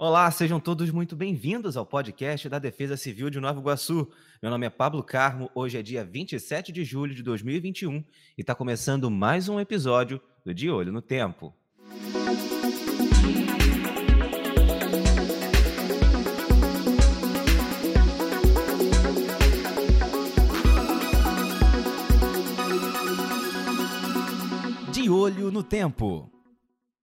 Olá, sejam todos muito bem-vindos ao podcast da Defesa Civil de Nova Iguaçu. Meu nome é Pablo Carmo, hoje é dia 27 de julho de 2021 e está começando mais um episódio do De Olho no Tempo. De Olho no Tempo.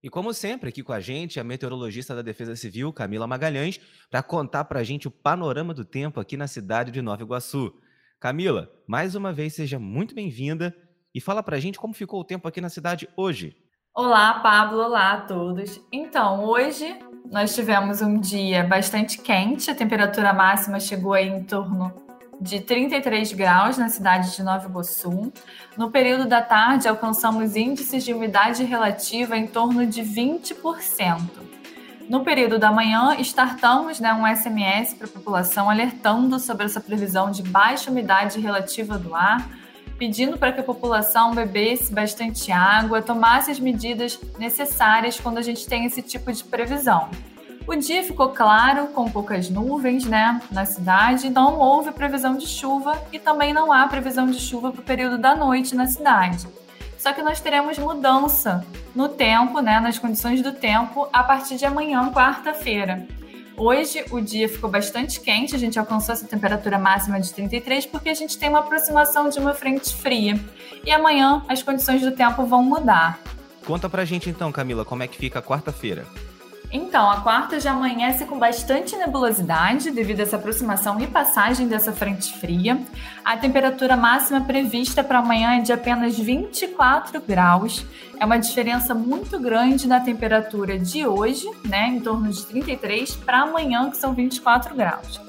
E como sempre, aqui com a gente, a meteorologista da Defesa Civil, Camila Magalhães, para contar para a gente o panorama do tempo aqui na cidade de Nova Iguaçu. Camila, mais uma vez seja muito bem-vinda e fala para a gente como ficou o tempo aqui na cidade hoje. Olá, Pablo, olá a todos. Então, hoje nós tivemos um dia bastante quente, a temperatura máxima chegou em torno de 33 graus na cidade de Nova Iguaçu. No período da tarde, alcançamos índices de umidade relativa em torno de 20%. No período da manhã, startamos né, um SMS para a população alertando sobre essa previsão de baixa umidade relativa do ar, pedindo para que a população bebesse bastante água, tomasse as medidas necessárias quando a gente tem esse tipo de previsão. O dia ficou claro, com poucas nuvens né, na cidade, não houve previsão de chuva e também não há previsão de chuva para o período da noite na cidade. Só que nós teremos mudança no tempo, né, nas condições do tempo, a partir de amanhã, quarta-feira. Hoje o dia ficou bastante quente, a gente alcançou essa temperatura máxima de 33 porque a gente tem uma aproximação de uma frente fria. E amanhã as condições do tempo vão mudar. Conta pra gente então, Camila, como é que fica quarta-feira? Então, a quarta já amanhece com bastante nebulosidade devido a essa aproximação e passagem dessa frente fria. A temperatura máxima prevista para amanhã é de apenas 24 graus. É uma diferença muito grande na temperatura de hoje, né, em torno de 33, para amanhã, que são 24 graus.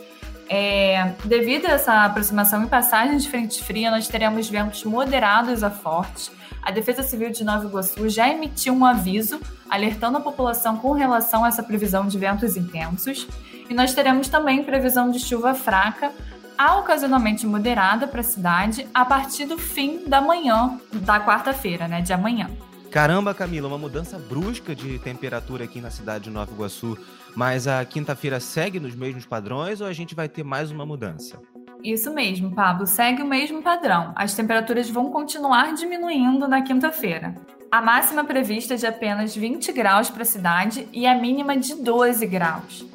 É, devido a essa aproximação e passagem de frente fria, nós teremos ventos moderados a fortes a Defesa Civil de Nova Iguaçu já emitiu um aviso alertando a população com relação a essa previsão de ventos intensos. E nós teremos também previsão de chuva fraca, ocasionalmente moderada para a cidade, a partir do fim da manhã da quarta-feira, né, de amanhã. Caramba, Camila, uma mudança brusca de temperatura aqui na cidade de Nova Iguaçu. Mas a quinta-feira segue nos mesmos padrões ou a gente vai ter mais uma mudança? Isso mesmo, Pablo, segue o mesmo padrão. As temperaturas vão continuar diminuindo na quinta-feira. A máxima prevista é de apenas 20 graus para a cidade e a mínima de 12 graus.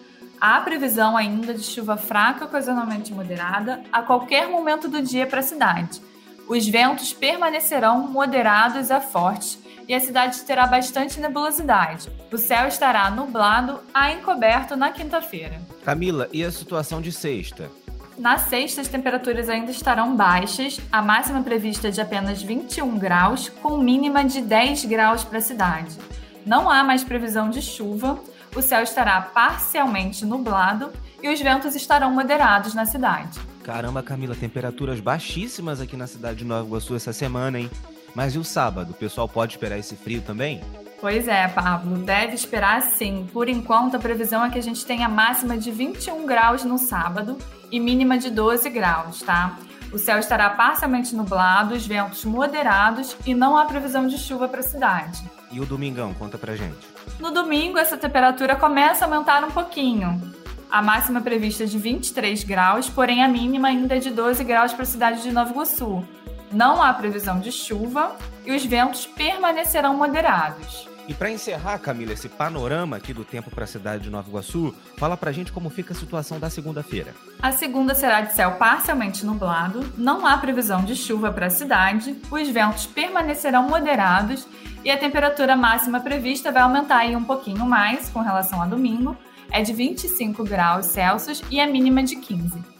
Há previsão ainda de chuva fraca, ocasionalmente moderada, a qualquer momento do dia para a cidade. Os ventos permanecerão moderados a fortes e a cidade terá bastante nebulosidade. O céu estará nublado a encoberto na quinta-feira. Camila, e a situação de sexta? Na sexta, as temperaturas ainda estarão baixas, a máxima prevista é de apenas 21 graus, com mínima de 10 graus para a cidade. Não há mais previsão de chuva, o céu estará parcialmente nublado e os ventos estarão moderados na cidade. Caramba, Camila, temperaturas baixíssimas aqui na cidade de Nova Iguaçu essa semana, hein? Mas e o sábado? O pessoal pode esperar esse frio também? Pois é, Pablo, deve esperar sim. Por enquanto, a previsão é que a gente tenha máxima de 21 graus no sábado e mínima de 12 graus, tá? O céu estará parcialmente nublado, os ventos moderados e não há previsão de chuva para a cidade. E o domingão, conta pra gente. No domingo, essa temperatura começa a aumentar um pouquinho. A máxima prevista é de 23 graus, porém a mínima ainda é de 12 graus para a cidade de Nova Iguaçu. Não há previsão de chuva e os ventos permanecerão moderados. E para encerrar, Camila, esse panorama aqui do tempo para a cidade de Nova Iguaçu, fala para a gente como fica a situação da segunda-feira. A segunda será de céu parcialmente nublado, não há previsão de chuva para a cidade, os ventos permanecerão moderados e a temperatura máxima prevista vai aumentar aí um pouquinho mais com relação a domingo, é de 25 graus Celsius e a mínima de 15.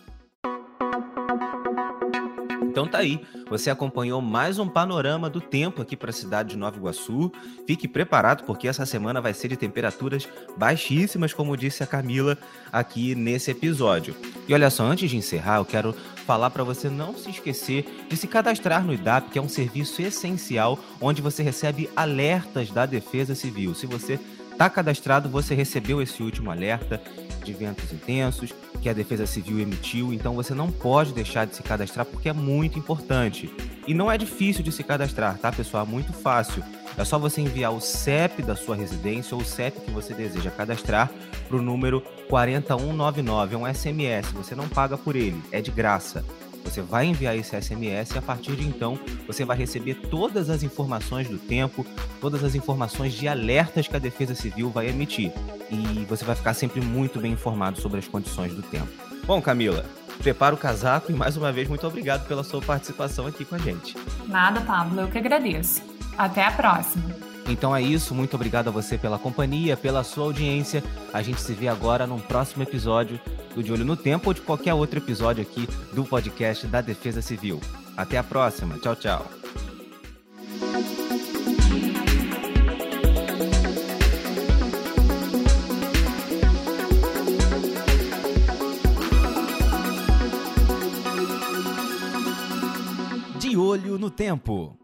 Então tá aí, você acompanhou mais um panorama do tempo aqui para a cidade de Nova Iguaçu. Fique preparado porque essa semana vai ser de temperaturas baixíssimas, como disse a Camila aqui nesse episódio. E olha só, antes de encerrar, eu quero falar para você não se esquecer de se cadastrar no IDAP, que é um serviço essencial onde você recebe alertas da Defesa Civil. Se você está cadastrado, você recebeu esse último alerta de ventos intensos que a Defesa Civil emitiu, então você não pode deixar de se cadastrar porque é muito importante. E não é difícil de se cadastrar, tá, pessoal? É muito fácil. É só você enviar o CEP da sua residência ou o CEP que você deseja cadastrar para o número 40199. É um SMS, você não paga por ele, é de graça. Você vai enviar esse SMS e a partir de então você vai receber todas as informações do tempo, todas as informações de alertas que a Defesa Civil vai emitir. E você vai ficar sempre muito bem informado sobre as condições do tempo. Bom, Camila, prepara o casaco e mais uma vez muito obrigado pela sua participação aqui com a gente. Nada, Pablo, eu que agradeço. Até a próxima. Então é isso, muito obrigado a você pela companhia, pela sua audiência. A gente se vê agora num próximo episódio do De Olho no Tempo ou de qualquer outro episódio aqui do podcast da Defesa Civil. Até a próxima. Tchau, tchau. De Olho no Tempo.